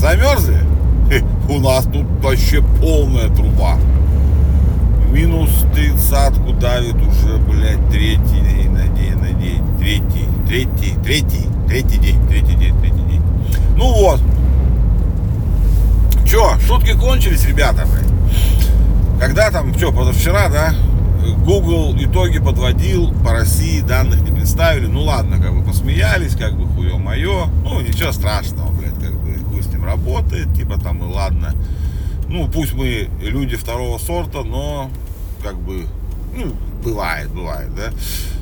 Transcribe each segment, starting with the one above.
Замерзли? У нас тут вообще полная труба. Минус тридцатку давит уже, блядь, третий день на день, на день. Третий, третий, третий, третий день, третий день, третий день. Ну вот. Че, шутки кончились, ребята, блядь? Когда там, что, позавчера, да, Google итоги подводил по России, данных не представили. Ну ладно, как бы посмеялись, как бы хуе мое. Ну ничего страшного, ним работает, типа там и ладно. Ну пусть мы люди второго сорта, но как бы, ну, бывает, бывает, да.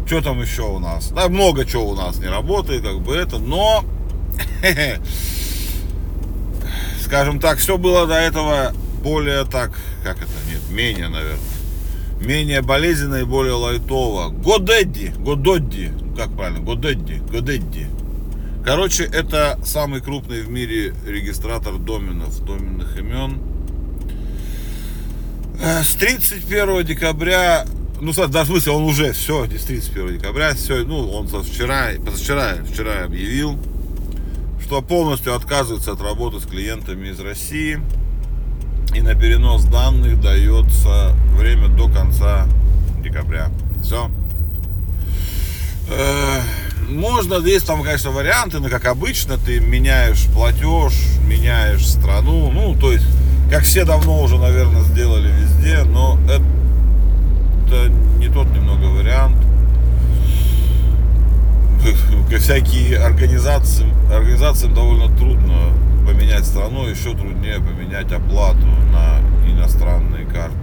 Что там еще у нас? Да, много чего у нас не работает, как бы это, но, скажем так, все было до этого более так, как это, нет, менее, наверное менее болезненно и более лайтово. Годедди, Гододди, как правильно, Годедди, Годедди. Короче, это самый крупный в мире регистратор доменов, доменных имен. Э, с 31 декабря, ну, даже в смысле, он уже все, с 31 декабря, все, ну, он вчера, позавчера, вчера объявил, что полностью отказывается от работы с клиентами из России и на перенос данных дается время до конца декабря. Все. Можно, есть там, конечно, варианты, но как обычно ты меняешь платеж, меняешь страну, ну, то есть, как все давно уже, наверное, сделали везде, но это не тот немного вариант. Всякие организации, организациям довольно трудно поменять страну, еще труднее поменять оплату на иностранные карты.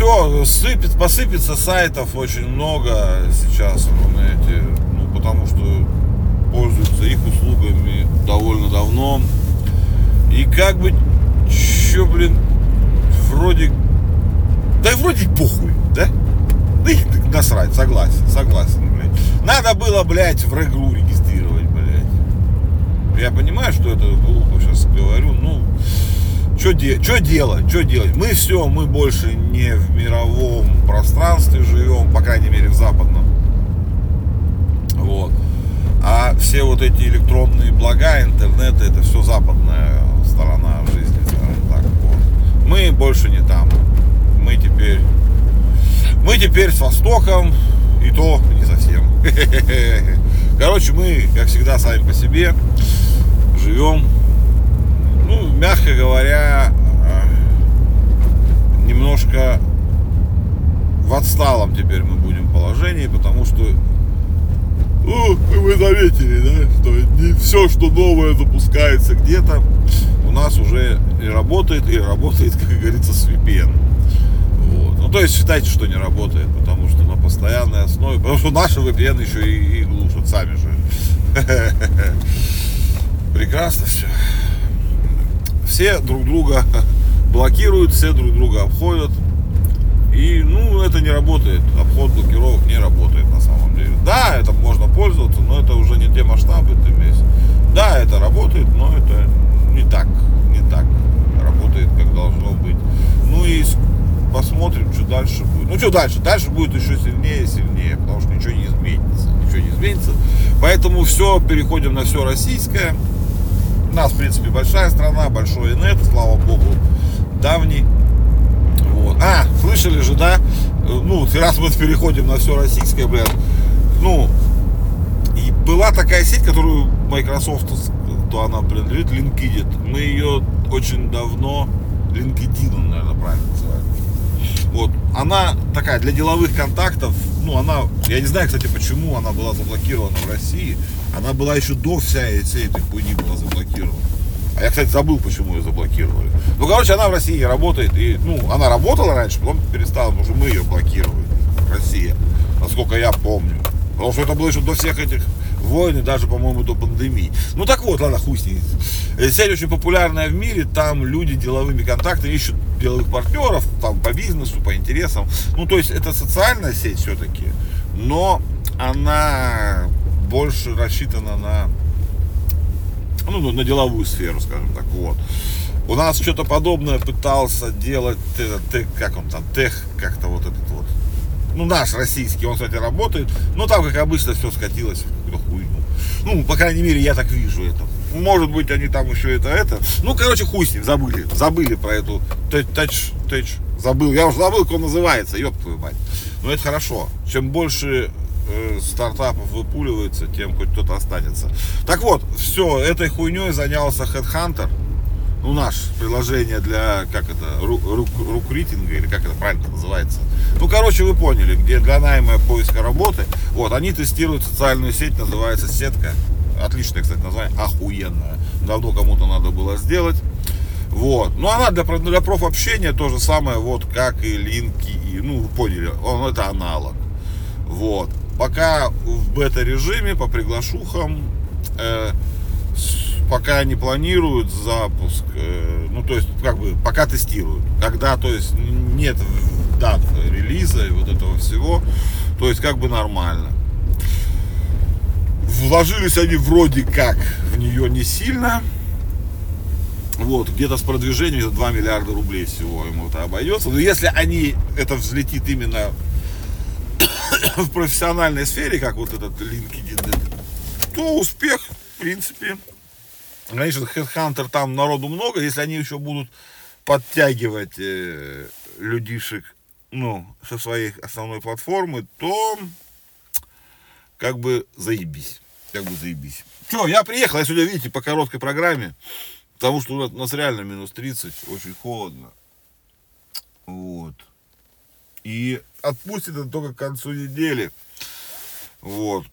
Все, сыпет, посыпется сайтов очень много сейчас в интернете, ну, потому что пользуются их услугами довольно давно. И как бы, че, блин, вроде, да вроде похуй, да? Да и насрать, согласен, согласен, блядь. Надо было, блядь, в игру регистрировать, блядь. Я понимаю, что это глупо сейчас говорю, ну, что де делать, что делать? Мы все, мы больше не в мировом пространстве живем, по крайней мере в западном. Вот. А все вот эти электронные блага, интернет, это все западная сторона жизни, так. Вот. Мы больше не там. Мы теперь, мы теперь с Востоком, и то не совсем. Короче, мы, как всегда, сами по себе живем, мягко говоря, э, немножко в отсталом теперь мы будем положении, потому что ну, вы заметили, да, что не все, что новое запускается где-то, у нас уже и работает, и работает, как говорится, с VPN. Вот. Ну, то есть считайте, что не работает, потому что на постоянной основе, потому что наши VPN еще и, и глушат сами же. Прекрасно все. Все друг друга блокируют, все друг друга обходят. И, ну, это не работает. Обход блокировок не работает на самом деле. Да, это можно пользоваться, но это уже не те масштабы ты имеешь. Да, это работает, но это не так, не так работает, как должно быть. Ну и посмотрим, что дальше будет. Ну что дальше? Дальше будет еще сильнее и сильнее, потому что ничего не изменится. Ничего не изменится. Поэтому все, переходим на все российское. У нас, в принципе, большая страна, большой инет, слава богу, давний. Вот. А, слышали же, да? Ну, раз мы переходим на все российское, блядь, ну, и была такая сеть, которую Microsoft, то она принадлежит, LinkedIn. Мы ее очень давно, LinkedIn, наверное, правильно называют. Вот, она такая для деловых контактов, ну, она, я не знаю, кстати, почему она была заблокирована в России. Она была еще до всей, всей этой хуйни была заблокирована. А я, кстати, забыл, почему ее заблокировали. Ну, короче, она в России работает. И, ну, она работала раньше, потом перестала, потому что мы ее блокировали. Россия. Насколько я помню. Потому что это было еще до всех этих войн и даже, по-моему, до пандемии. Ну так вот, ладно, хуй с ней. Сеть очень популярная в мире, там люди деловыми контактами ищут деловых партнеров, там по бизнесу, по интересам. Ну, то есть это социальная сеть все-таки, но она больше рассчитана на, ну, на деловую сферу, скажем так, вот. У нас что-то подобное пытался делать, как он там, тех, как-то вот этот вот, ну, наш российский, он, кстати, работает, но там, как обычно, все скатилось в какую-то хуйню. Ну, по крайней мере, я так вижу это. Может быть, они там еще это, это. Ну, короче, хуй с ним, забыли. Забыли про эту тач, тач, забыл. Я уже забыл, как он называется, ёб твою мать. Но это хорошо. Чем больше э, стартапов выпуливается, тем хоть кто-то останется. Так вот, все, этой хуйней занялся Headhunter ну, наше приложение для, как это, рукритинга, или как это правильно называется. Ну, короче, вы поняли, где для найма поиска работы. Вот, они тестируют социальную сеть, называется Сетка. Отличное, кстати, название, охуенное. Давно кому-то надо было сделать. Вот. Ну, она для, для профобщения то же самое, вот, как и линки, и, ну, вы поняли, он это аналог. Вот. Пока в бета-режиме, по приглашухам, э, пока не планируют запуск, э, ну то есть как бы пока тестируют, когда то есть нет дат релиза и вот этого всего, то есть как бы нормально. Вложились они вроде как в нее не сильно, вот, где-то с продвижением это 2 миллиарда рублей всего ему это обойдется. Но если они, это взлетит именно в профессиональной сфере, как вот этот LinkedIn, то успех, в принципе, Конечно, Headhunter там народу много, если они еще будут подтягивать э, людишек, ну, со своей основной платформы, то как бы заебись. Как бы заебись. Че, я приехал, я сегодня, видите, по короткой программе, потому что у нас, у нас реально минус 30, очень холодно. Вот. И отпустит это только к концу недели. Вот.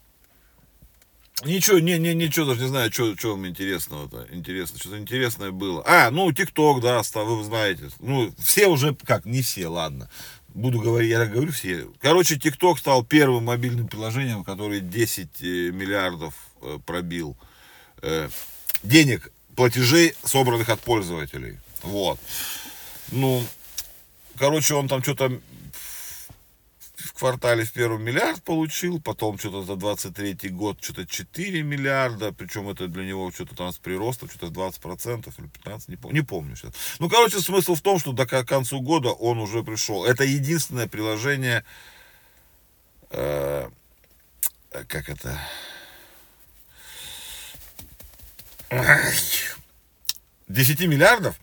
Ничего, не, не, ничего даже не знаю, что, что вам интересного-то. Интересно, что-то интересное было. А, ну, ТикТок, да, вы знаете. Ну, все уже, как, не все, ладно. Буду говорить, я говорю все. Короче, ТикТок стал первым мобильным приложением, который 10 э, миллиардов э, пробил э, денег, платежей, собранных от пользователей. Вот. Ну, короче, он там что-то квартале в первом миллиард получил, потом что-то за 23 год что-то 4 миллиарда, причем это для него что-то там с приростом, что-то 20% или 15%, не помню, не помню сейчас. Ну, короче, смысл в том, что до к концу года он уже пришел. Это единственное приложение, э, как это... 10 миллиардов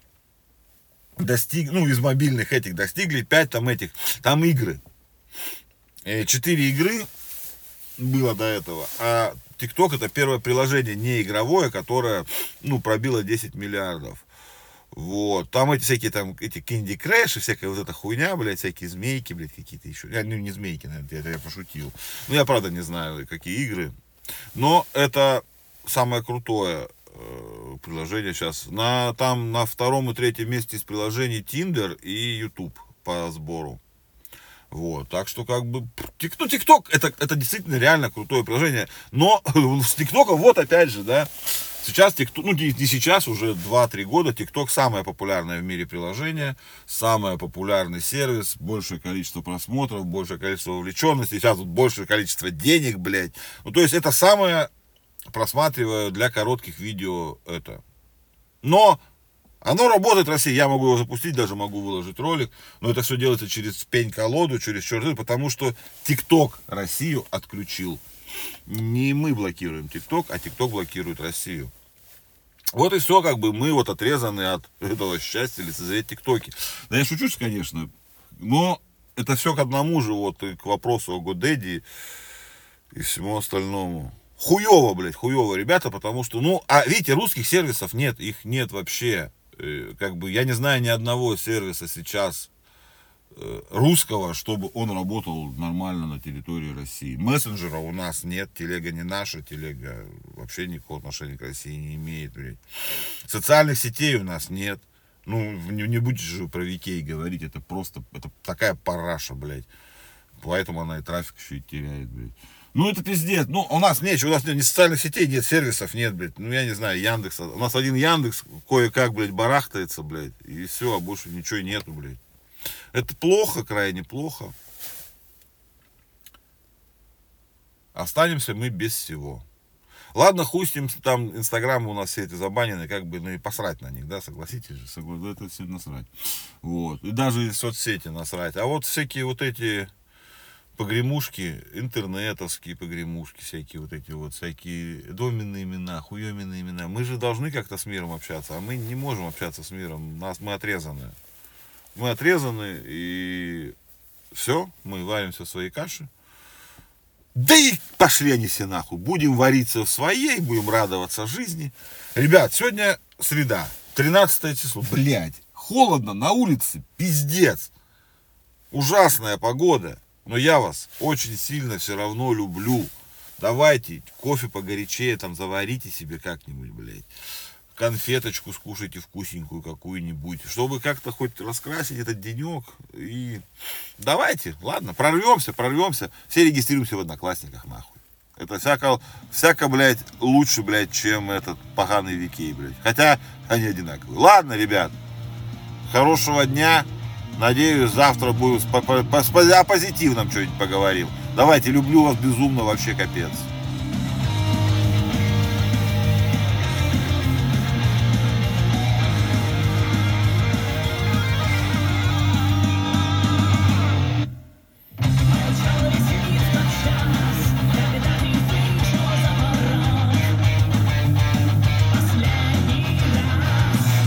достиг, ну, из мобильных этих достигли 5 там этих, там игры. Э, четыре игры было до этого, а TikTok это первое приложение не игровое, которое, ну, пробило 10 миллиардов. Вот, там эти всякие там, эти Candy Crash и всякая вот эта хуйня, блядь, всякие змейки, блядь, какие-то еще. Я, ну, не змейки, наверное, это я пошутил. Ну, я правда не знаю, какие игры. Но это самое крутое э, приложение сейчас. На, там на втором и третьем месте из приложений Tinder и YouTube по сбору. Вот, так что как бы, ну, ТикТок, это, это действительно реально крутое приложение, но с ТикТоком, вот опять же, да, сейчас ТикТок, ну не, не сейчас, уже 2-3 года, ТикТок самое популярное в мире приложение, самый популярный сервис, большее количество просмотров, большее количество вовлеченности, сейчас тут большее количество денег, блядь, ну то есть это самое, просматриваю для коротких видео это, но оно работает в России, я могу его запустить, даже могу выложить ролик, но это все делается через пень-колоду, через черт, потому что ТикТок Россию отключил. Не мы блокируем ТикТок, а ТикТок блокирует Россию. Вот и все, как бы мы вот отрезаны от этого счастья лицезреть ТикТоки. Да я шучу, конечно, но это все к одному же, вот и к вопросу о Годеди и всему остальному. Хуево, блядь, хуево, ребята, потому что, ну, а видите, русских сервисов нет, их нет вообще. Э, как бы я не знаю ни одного сервиса сейчас э, русского, чтобы он работал нормально на территории России. Мессенджера у нас нет, телега не наша, телега вообще никакого отношения к России не имеет. Социальных сетей у нас нет. Ну, не, не будете же про Викей говорить, это просто, это такая параша, блядь. Поэтому она и трафик еще и теряет, блядь. Ну, это пиздец. Ну, у нас нечего, у нас нет ни социальных сетей, нет сервисов, нет, блядь. Ну, я не знаю, Яндекс. У нас один Яндекс кое-как, блядь, барахтается, блядь. И все, а больше ничего нету, блядь. Это плохо, крайне плохо. Останемся мы без всего. Ладно, хуй с ним, там инстаграмы у нас все эти забанены, как бы, ну и посрать на них, да, согласитесь же, согласитесь, это все насрать. Вот, и даже соцсети насрать. А вот всякие вот эти погремушки, интернетовские погремушки, всякие вот эти вот, всякие доменные имена, хуеменные имена. Мы же должны как-то с миром общаться, а мы не можем общаться с миром, нас, мы отрезаны. Мы отрезаны, и все, мы варимся в своей каше. Да и пошли они все нахуй. Будем вариться в своей, будем радоваться жизни. Ребят, сегодня среда, 13 число. Блядь, холодно на улице, пиздец. Ужасная погода. Но я вас очень сильно все равно люблю. Давайте кофе погорячее там заварите себе как-нибудь, блядь. Конфеточку скушайте вкусненькую какую-нибудь, чтобы как-то хоть раскрасить этот денек. И давайте, ладно, прорвемся, прорвемся. Все регистрируемся в одноклассниках, нахуй. Это всяко, всяко, блядь, лучше, блядь, чем этот поганый Викей, блядь. Хотя они одинаковые. Ладно, ребят, хорошего дня. Надеюсь, завтра будем по, по, по, о позитивном что-нибудь поговорим. Давайте, люблю вас безумно, вообще капец.